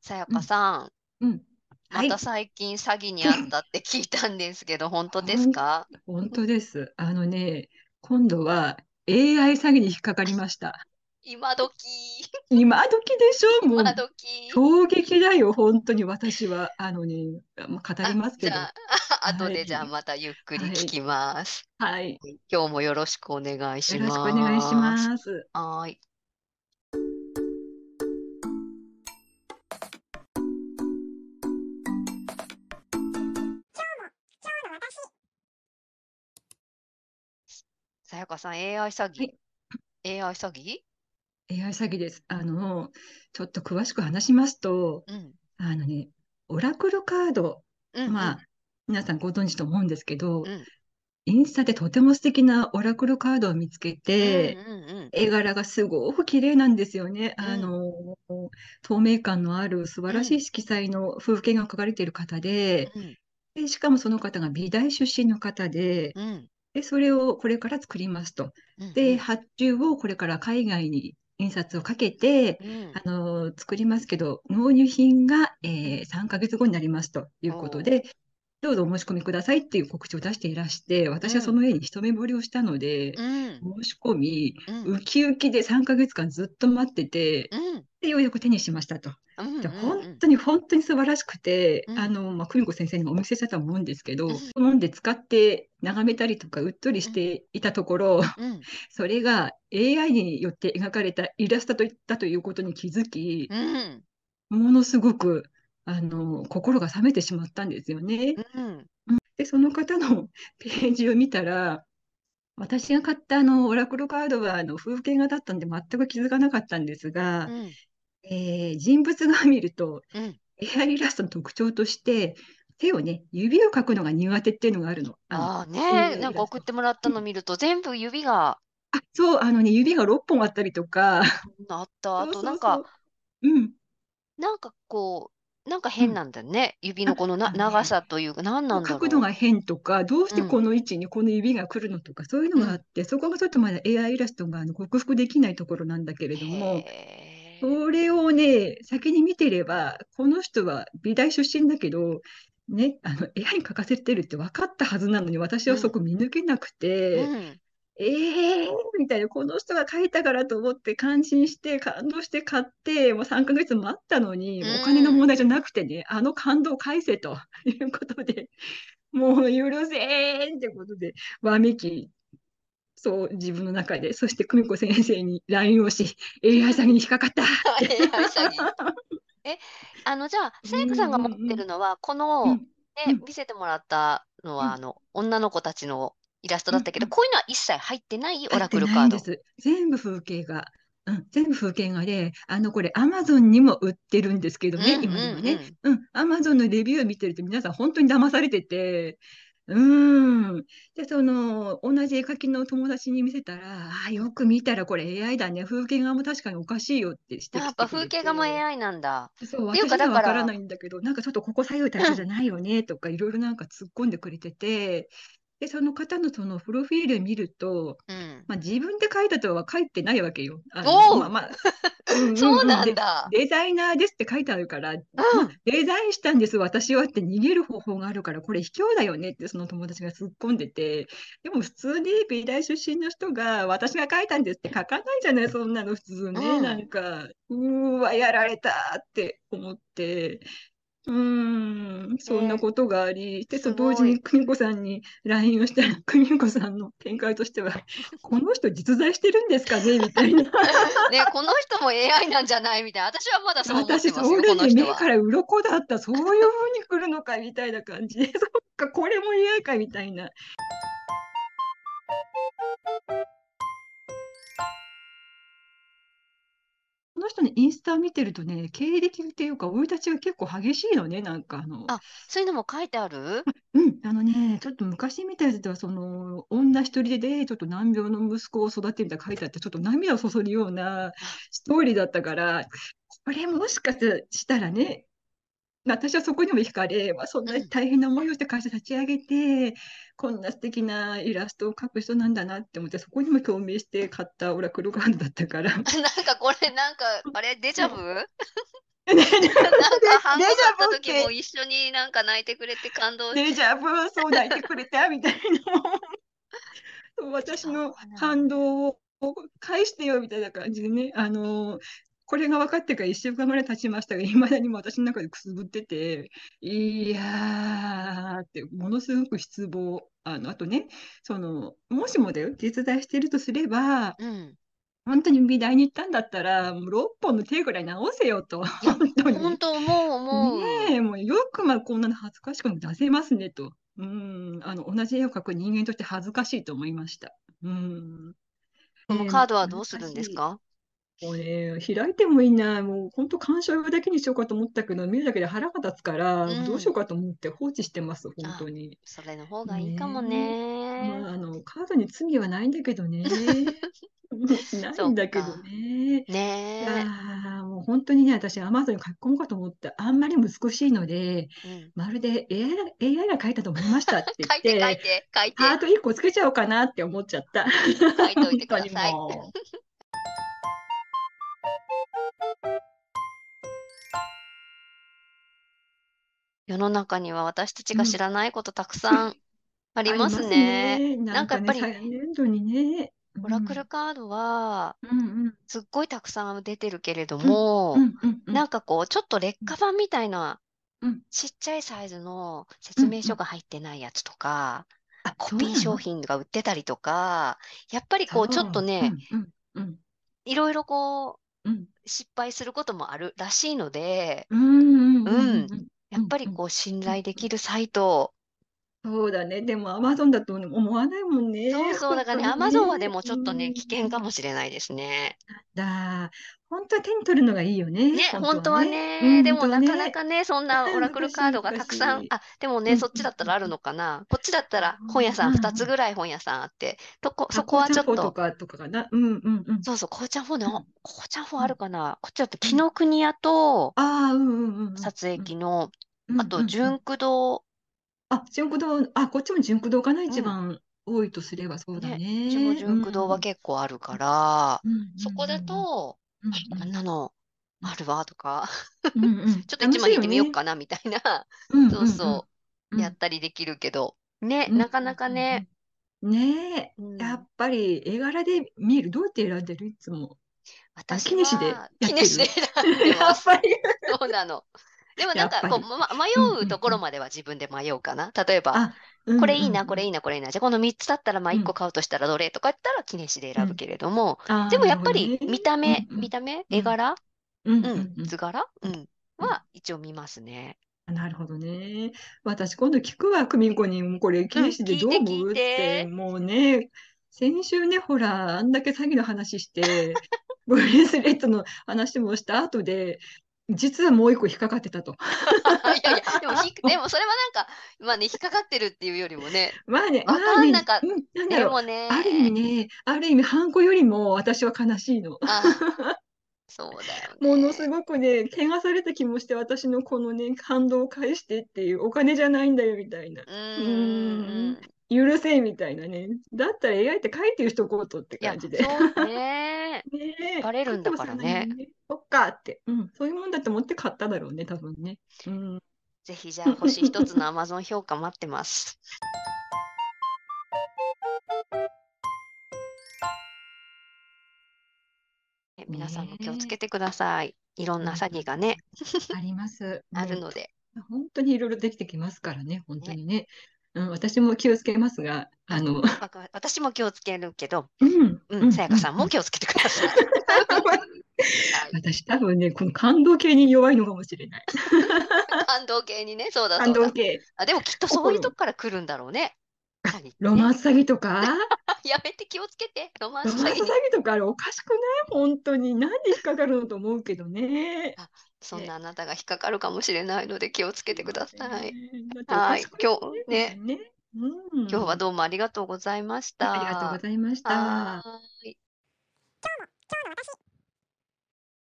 さやかさん、うん。はい。また最近詐欺にあったって聞いたんですけど、本当ですか？本当です。あのね、今度は AI 詐欺に引っかかりました。今時、今時でしょ？も今う時。衝撃だよ、本当に私は。あのね、まあ語りあ、ますけど。あ、後はでじゃあい。またゆっくりはい。聞きます。はい。今日もよろしくお願いしよろしくお願いします。ます。はーい。さやかさん、AI 詐欺？はい。?AI 詐欺？AI 詐欺です。あの、ちょっと詳しく話しますと、うん、あのね、オラクルカード、うん、うまあ、ん、皆さんご存知と思うんですけど、うん、インスタでとても素敵なオラクルカードを見つけうん、て、うん、絵柄がすごく綺麗なんですよね。うん、あの、透明感のある素晴うん、らしい色彩の風景が描かれている方で、うん、で、しかもその方が美大出身の方で、うん、で、それをこれから作りますと。で、ん、発注をこれから海外に印刷をかけて、うん、あの、作りますけど、納入品が、えーうん3ヶ月後になりますということで、どうぞお申し込みくださいっていう告知を出していらして、うん、私はその絵に一目惚れをしたので、うん、申し込み、うん、ウキウキで3ヶ月間ずっと待ってて、うん、で、ようやく手にしましたと。で、本うん、当に本当に素晴らしくて、うん、あの、まあ、久美子先生にもお見せしたと思うんですけど、うん、で使って眺めたりとか、うっとりしうん、ていたところ、うん、それが AI によって描かれたイラストだということに気づき、うん、ものすごく、あの、心が冷めてしまったんですよね。うん、で、その方のページを見たら、私が買ったあのオラクルカードはあの風景画だったんで全く気づかなかったんですが、うん、えー人物画を見ると、うん。エアイラストの特徴として、手をね、指を描くのが苦手っていうのがあるの。あの、ああねなんか。送ってもらったの見ると全部指があ、そう、あのね、指が6本あったりとか、うんあった。あとなんか、そうん、なんかこう、なんか変うん。なんだよね。指あ、のこのなあのね、長さというか、何なんだろ角度が変とか、どうしてこの位置にこの指が来るのとか、そういうのうん。があって、そこがちょっとまだ AI イイラストがあの克服できないところなんだけれどへも、そえ。れをね、先に見てれば、この人は美大出身だけど、ね、あの、AI に書かせてるって分かったはずなのに、私うん、はそこ見抜けなくて、うん、ええー、みたいな、この人が書いたからと思って感心して、感動して買って、もう3ヶ月待ったのに、うお金の問ん。題じゃなくてね、あの感動を返せということで、もう許せーんってことで、わめき、そう、自分の中で、そして久美子先生に LINE をし、AI 詐欺に引っかかった。え、あの、じゃあ、うんさんが持ってうんるのは、この、ね、ん見せてもらったのは、あうんの、女の子たちのイラストだったけど、うんうんこういうのは一切入ってないオラクルカード。全部風景画。うん、全部風景画で、あの、これ、アマゾンにも売ってるんですけどね、うんう今ではね。んうん。うん、アマゾンのレビューを見てると、皆さん本当に騙されてて、うーん。で、その、同じ絵描きの友達に見せたら、ああ、よく見たらこれ AI だね。風景画も確かにおかしいよって指あやっぱ風景画もて、AI なんだ。そう、私にはわからだから、ないんだけど、なんかちょっとここ左右対称じゃないよねとか、いろいろなんか突っ込んでくれてて、で、その方のそのプロフィール見ると、うん。まあ、自分で書いたとは書いてないわけよ。あまあまあ、うんうんうん。そうなんで、だ。デザイナーですって書いてあるから、まあ、うん。デザインしたんです、私はって逃げる方法があるから、これ卑怯だよねってその友達が突っ込んでて、でも普通に美大出身の人が、私が書いたんですって書かないじゃない、そんなの普通うね。なん。んか、うーわ、やられたって思って。うーん、そんなえー、ことがあり、で、と同時すごい。に久美子さんに LINE をしたら、久美子さんの見解としては、この人実在してるんですかね？みたいな。ね、この人も AI なんじゃない？みたいな。私はまだそう思っ私、てますよ、こそれでの人は。目から鱗だった。そういうふうに来るのかみたいな感じで、そっか、これも AI かみたいな。の人のインスタを見てるとね、経歴っていうか、生い立ちが結構激しいのね、なんかあの、あ、そういうのも書いてある？うん、あのね、ちょっと昔見たやつでは、その、女一人で、ちょっと難病の息子を育てるみたいな書いてあって、ちょっと涙をそそるようなあ、ストーリーだったから、これもしかしたらね、私はそこにも惹かれ、まあ、そんなうん。大変な思いをして会社立ち上げて、こんな素敵なイラストを描く人なんだなって思って、そこにも共鳴して買ったオラクルカードだったから、なんかこれ、なんか、あれ、デジャブ？なんか半デ分だった時も一緒になんか泣いてくれて感動デジャブ、そう抱いてくれたみたいな。私の感動を返してよみたいな感じでね、あのこれが分かってから1週間ぐらい経ちましたが、いまだにも私の中でくすぶってて、いやーって、ものすごく失望。あのあとね、その、もしもだよ、実在してるとすれば、うん。本当に美大に行ったんだったら、もう6本の手ぐらい直せよと、本当に。本当思う思う。ねえ、もうよくまあこんなの恥ずかしくも出せますねと。うん、あの同じ絵を描く人間として恥ずかしいと思いました。うん。このえーカードはどうするんですか？もうね、開いてもいいな、もう本当鑑賞用だけにしようかと思ったけど、見るだけで腹が立つから、うんどうしようかと思って放置してます、本当に。それの方がいいかもまね。あ、あのカードに罪はないんだけどね。ないんだけどね。いねやーもう本当にね、私、アマゾンに書き込もうかと思って、あんまり難しいので、え。うんまるで AI が AI が書いたと思いましたって言っ 書いて書いて、て書いて。ハート1個つけちゃおうかなって思っちゃった。書いといてください本当にも世の中には私たちが知らないことたくさん あうりますね。ななんんかやっぱりかね、再年度にね。オラクルカードはうんうん。すっごいたくさん出てるけれどもう、んうんうんなんかこう、ちょっと劣化版みたいなうん。ちっちゃいサイズの説明書が入ってないやつとか、あコピー商品が売ってたりとか、やっぱりこう、ちょっとね、、そううんうんいろいろこうん。う、失敗することもあるらしいので、うんうんうんうん。うんやっぱりこう、信頼できるサイト、そうだね。でも、アマゾンだと思わないもんね。そうそう、だからね、アマゾンはでもちょっとね、うん危険かもしれないですね。だ。本当は手に取るのがいいよね。ね、本当はね、うんでもなかなかね、そんなオラクルカードがたくさんあ、でもね、うんそっちだったらあるのかな。こっちだったらうん本屋さんうん2つぐらい本屋さんあって、とこ、あそこはちょっと、紅茶粉とかとかかな。うんうんうん。そうそう、紅茶本ね、紅茶本あるかな。こっちだと紀ノ国屋と、ああ、うんうんうんうん。撮影機の、あと、純駆動、あ、純駆動、あ、こっちも純駆動かな、一番多いとすればそうだね。うちも純駆動は結構あるから、うんうんうん。そこだと、うんあこんなの？あるわとか、うんうん。う んちょっと一枚引いてみようかなみたいな、楽しいよね。そうそう、うんやったりできるけど、ね、うんなかなかね、うん。うんうん。ね。え、うん。やっぱり絵柄で見える。どうやって選んでる？いつも。私木西ではやってで選んでやます。っぱり。そうなの。でもなんかこう、ま、迷うところまでは自分で迷うかな。例えば、あ、これいいな、これいいいな、これいいな。じゃあこの3つだったら、まあうん。1個買うとしたらどれとか言ったら、木西で選ぶけれども、でもやっぱり見た目、見た目、絵柄、うん。図柄、うん、は一応見ますね。なるほどね。私、今度聞くわ、久美子に、これ、記事でどう思うって、もうね、先週ね、ほら、あんだけ詐欺の話して、ブレスレットの話もした後で、実はもう一個引っかかってたと。いやいや、でもひ、でもそれはなんか、まあね、引っかかってるっていうよりもね、まあね、わまあねかんなかっうん、でもね、ある意味ね、ある意味、ハンコよりも私は悲しいの。あ、そうだよね。ものすごくね、汚された気もして、私のこのね、感動を返してっていう、お金じゃないんだよみたいな。うーん。許せみたいなね。だったら AI って書いてる人こうとって感じで。そうね。ねえバレるんだからね。そっかって、うん。そういうもんだと思って買っただろうね、多分ね。うん。ぜひじゃあ星一つの Amazon 評価待ってます。え皆さんも気をつけてください。いろんな詐欺がね、あります。も あるので。う本当にいろいろできてきますからね、本当にね。うん、私も気をつけますが、あの、私も気をつけるけど、うん、うん、さやかさんもう気をつけてください。は い私多分ね、この感動系に弱いのかもしれない。感動系にね、そうだ感そうだ。動系。あ、でもきっとそういうとこから来るんだろうね ロマンス詐欺とか？やめて気をつけて、ロマンス詐欺とかあれおかしくない？本当に。なんで引っかかるのと思うけどね。そんなあなたが引っかかるかもしれないので気をつけてください。はい今日ねね。うん、今日はどうもありがとうございました。ありがとうございました。はーい。今日の私